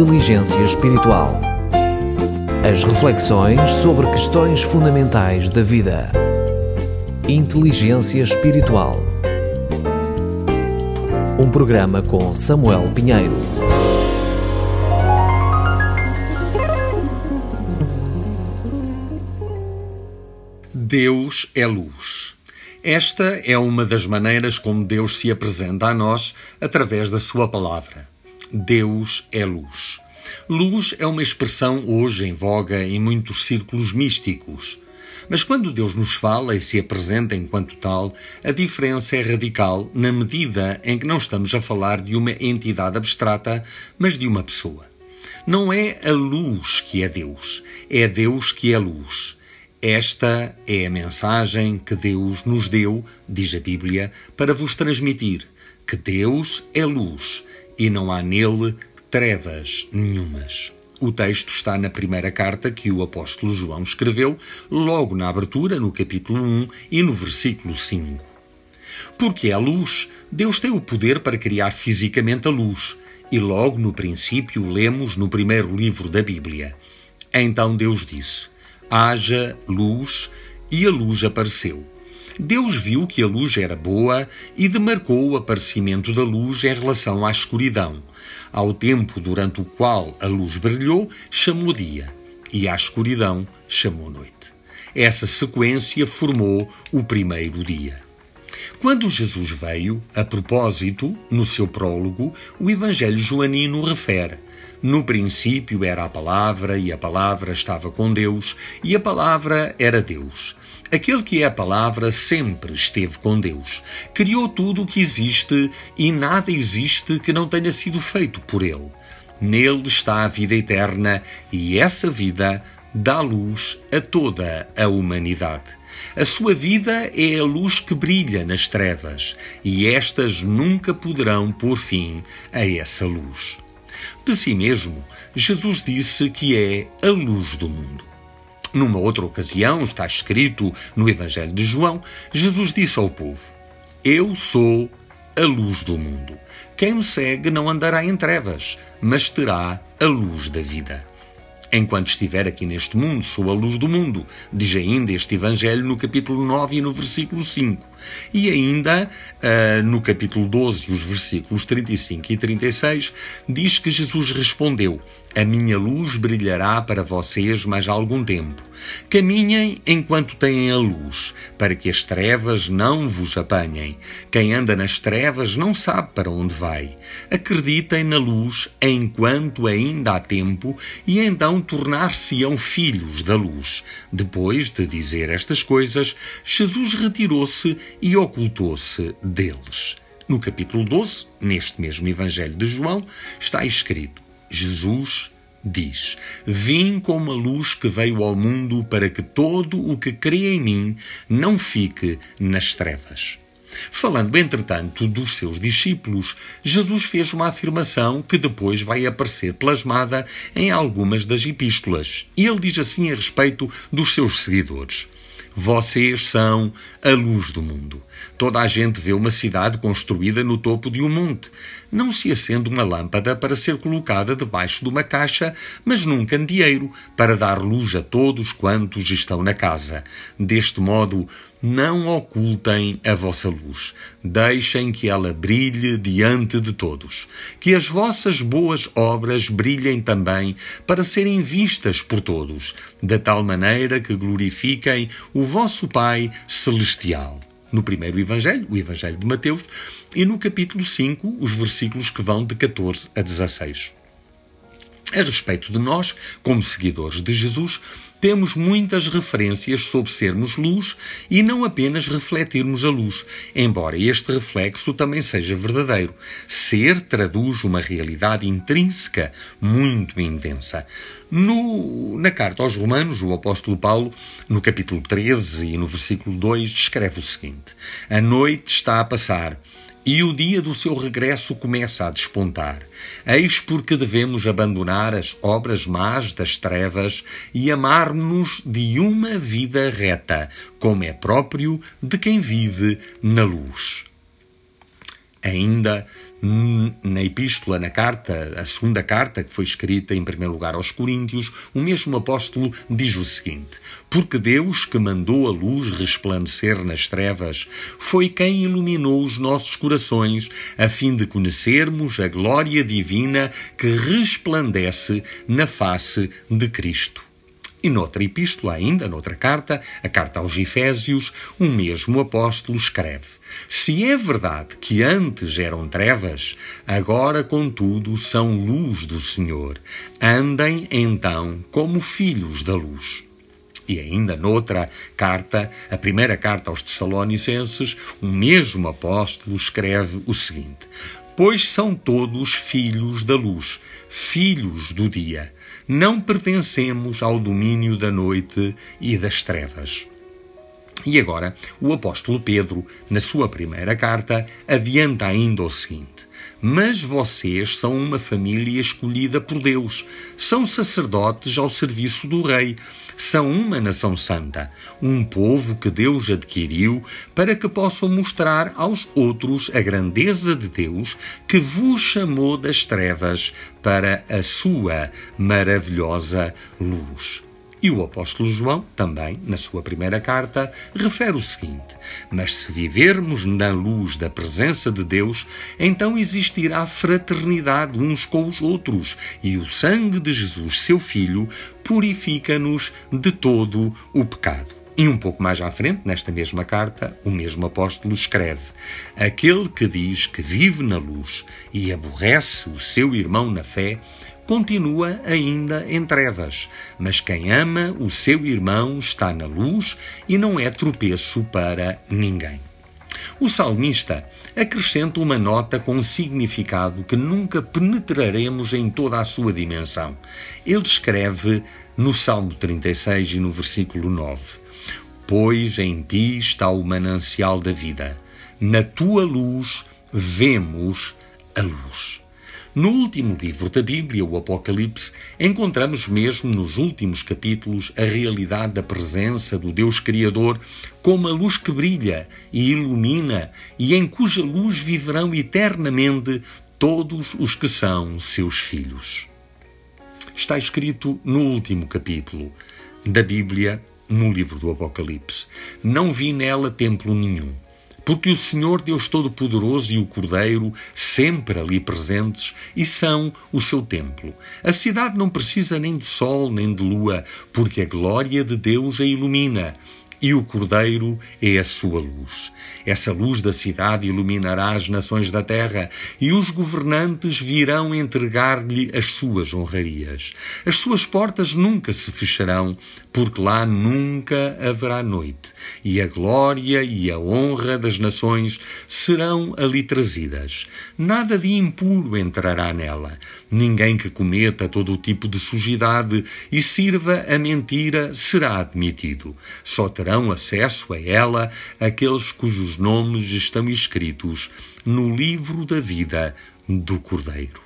Inteligência Espiritual. As reflexões sobre questões fundamentais da vida. Inteligência Espiritual. Um programa com Samuel Pinheiro. Deus é luz. Esta é uma das maneiras como Deus se apresenta a nós através da Sua palavra. Deus é luz. Luz é uma expressão hoje em voga em muitos círculos místicos. Mas quando Deus nos fala e se apresenta enquanto tal, a diferença é radical na medida em que não estamos a falar de uma entidade abstrata, mas de uma pessoa. Não é a luz que é Deus, é Deus que é luz. Esta é a mensagem que Deus nos deu, diz a Bíblia, para vos transmitir que Deus é luz e não há nele trevas nenhumas. O texto está na primeira carta que o apóstolo João escreveu, logo na abertura, no capítulo 1 e no versículo 5. Porque é a luz, Deus tem o poder para criar fisicamente a luz, e logo no princípio lemos no primeiro livro da Bíblia. Então Deus disse: haja luz, e a luz apareceu. Deus viu que a luz era boa e demarcou o aparecimento da luz em relação à escuridão. Ao tempo durante o qual a luz brilhou, chamou dia, e à escuridão chamou noite. Essa sequência formou o primeiro dia. Quando Jesus veio, a propósito, no seu prólogo, o Evangelho joanino refere: No princípio era a palavra, e a palavra estava com Deus, e a palavra era Deus. Aquele que é a palavra sempre esteve com Deus. Criou tudo o que existe e nada existe que não tenha sido feito por ele. Nele está a vida eterna e essa vida dá luz a toda a humanidade. A sua vida é a luz que brilha nas trevas e estas nunca poderão pôr fim a essa luz. De si mesmo, Jesus disse que é a luz do mundo. Numa outra ocasião, está escrito no Evangelho de João, Jesus disse ao povo: Eu sou a luz do mundo. Quem me segue não andará em trevas, mas terá a luz da vida. Enquanto estiver aqui neste mundo, sou a luz do mundo, diz ainda este Evangelho no capítulo 9 e no versículo 5. E ainda uh, no capítulo 12, os versículos 35 e 36, diz que Jesus respondeu: A minha luz brilhará para vocês mais algum tempo. Caminhem enquanto têm a luz, para que as trevas não vos apanhem. Quem anda nas trevas não sabe para onde vai. Acreditem na luz enquanto ainda há tempo e então tornar-se-ão filhos da luz. Depois de dizer estas coisas, Jesus retirou-se e ocultou-se deles. No capítulo 12, neste mesmo Evangelho de João, está escrito: Jesus diz: Vim como a luz que veio ao mundo para que todo o que crê em mim não fique nas trevas. Falando, entretanto, dos seus discípulos, Jesus fez uma afirmação que depois vai aparecer plasmada em algumas das epístolas. E ele diz assim a respeito dos seus seguidores: vocês são a luz do mundo. Toda a gente vê uma cidade construída no topo de um monte. Não se acende uma lâmpada para ser colocada debaixo de uma caixa, mas num candeeiro, para dar luz a todos quantos estão na casa. Deste modo, não ocultem a vossa luz. Deixem que ela brilhe diante de todos. Que as vossas boas obras brilhem também para serem vistas por todos, de tal maneira que glorifiquem o vosso Pai Celestial. No primeiro Evangelho, o Evangelho de Mateus, e no capítulo 5, os versículos que vão de 14 a 16. A respeito de nós, como seguidores de Jesus, temos muitas referências sobre sermos luz e não apenas refletirmos a luz, embora este reflexo também seja verdadeiro. Ser traduz uma realidade intrínseca muito intensa. No, na carta aos Romanos, o apóstolo Paulo, no capítulo 13 e no versículo 2, descreve o seguinte: A noite está a passar e o dia do seu regresso começa a despontar. Eis porque devemos abandonar as obras más das trevas e amar-nos de uma vida reta, como é próprio de quem vive na luz. Ainda Na epístola, na carta, a segunda carta, que foi escrita em primeiro lugar aos Coríntios, o mesmo apóstolo diz o seguinte: Porque Deus, que mandou a luz resplandecer nas trevas, foi quem iluminou os nossos corações, a fim de conhecermos a glória divina que resplandece na face de Cristo. E noutra epístola, ainda noutra carta, a carta aos Efésios, o mesmo apóstolo escreve: Se é verdade que antes eram trevas, agora, contudo, são luz do Senhor. Andem então como filhos da luz. E ainda noutra carta, a primeira carta aos Tessalonicenses, o mesmo apóstolo escreve o seguinte: Pois são todos filhos da luz, filhos do dia não pertencemos ao domínio da noite e das trevas. E agora, o apóstolo Pedro, na sua primeira carta, adianta ainda o seguinte: Mas vocês são uma família escolhida por Deus, são sacerdotes ao serviço do Rei, são uma nação santa, um povo que Deus adquiriu para que possam mostrar aos outros a grandeza de Deus que vos chamou das trevas para a sua maravilhosa luz. E o apóstolo João, também, na sua primeira carta, refere o seguinte: Mas se vivermos na luz da presença de Deus, então existirá fraternidade uns com os outros, e o sangue de Jesus, seu Filho, purifica-nos de todo o pecado. E um pouco mais à frente, nesta mesma carta, o mesmo apóstolo escreve: Aquele que diz que vive na luz e aborrece o seu irmão na fé, continua ainda em trevas, mas quem ama o seu irmão está na luz e não é tropeço para ninguém. O salmista acrescenta uma nota com um significado que nunca penetraremos em toda a sua dimensão. Ele escreve no Salmo 36 e no versículo 9: Pois em ti está o manancial da vida, na tua luz vemos a luz. No último livro da Bíblia, o Apocalipse, encontramos mesmo nos últimos capítulos a realidade da presença do Deus Criador como a luz que brilha e ilumina e em cuja luz viverão eternamente todos os que são seus filhos. Está escrito no último capítulo da Bíblia, no livro do Apocalipse: Não vi nela templo nenhum porque o Senhor Deus Todo-Poderoso e o Cordeiro, sempre ali presentes, e são o seu templo. A cidade não precisa nem de sol nem de lua, porque a glória de Deus a ilumina e o Cordeiro é a sua luz. Essa luz da cidade iluminará as nações da terra, e os governantes virão entregar-lhe as suas honrarias. As suas portas nunca se fecharão, porque lá nunca haverá noite, e a glória e a honra das nações serão ali trazidas. Nada de impuro entrará nela. Ninguém que cometa todo o tipo de sujidade e sirva a mentira será admitido. Só terão acesso a ela aqueles cujos nomes estão escritos no livro da vida do Cordeiro.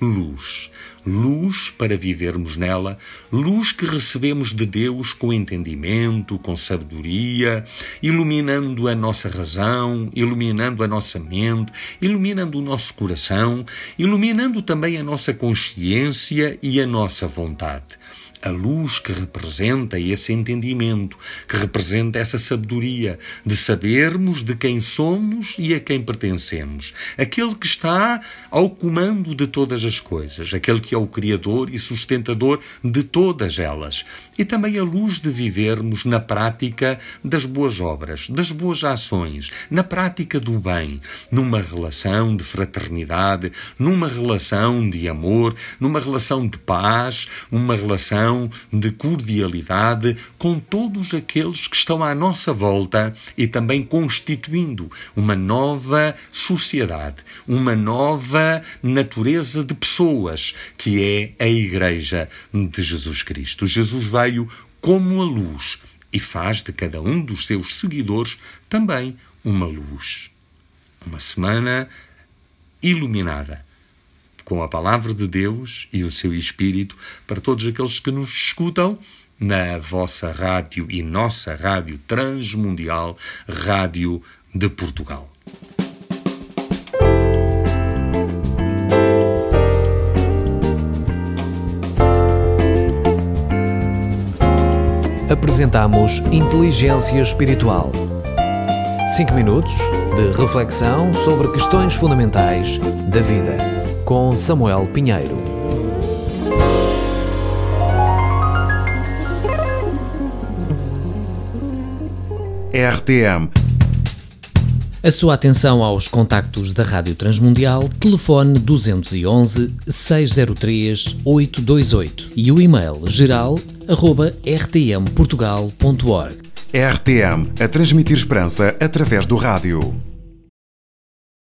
Luz. Luz para vivermos nela, luz que recebemos de Deus com entendimento, com sabedoria, iluminando a nossa razão, iluminando a nossa mente, iluminando o nosso coração, iluminando também a nossa consciência e a nossa vontade a luz que representa esse entendimento, que representa essa sabedoria de sabermos de quem somos e a quem pertencemos. Aquele que está ao comando de todas as coisas, aquele que é o Criador e sustentador de todas elas. E também a luz de vivermos na prática das boas obras, das boas ações, na prática do bem, numa relação de fraternidade, numa relação de amor, numa relação de paz, uma relação relação de cordialidade com todos aqueles que estão à nossa volta e também constituindo uma nova sociedade, uma nova natureza de pessoas, que é a Igreja de Jesus Cristo. Jesus veio como a luz e faz de cada um dos seus seguidores também uma luz. Uma semana iluminada com a palavra de Deus e o seu Espírito para todos aqueles que nos escutam na vossa rádio e nossa rádio transmundial, Rádio de Portugal. Apresentamos Inteligência Espiritual. 5 minutos de reflexão sobre questões fundamentais da vida com Samuel Pinheiro. RTM A sua atenção aos contactos da Rádio Transmundial, telefone 211 603 828 e o e-mail geral arroba rtmportugal.org. RTM a transmitir esperança através do rádio.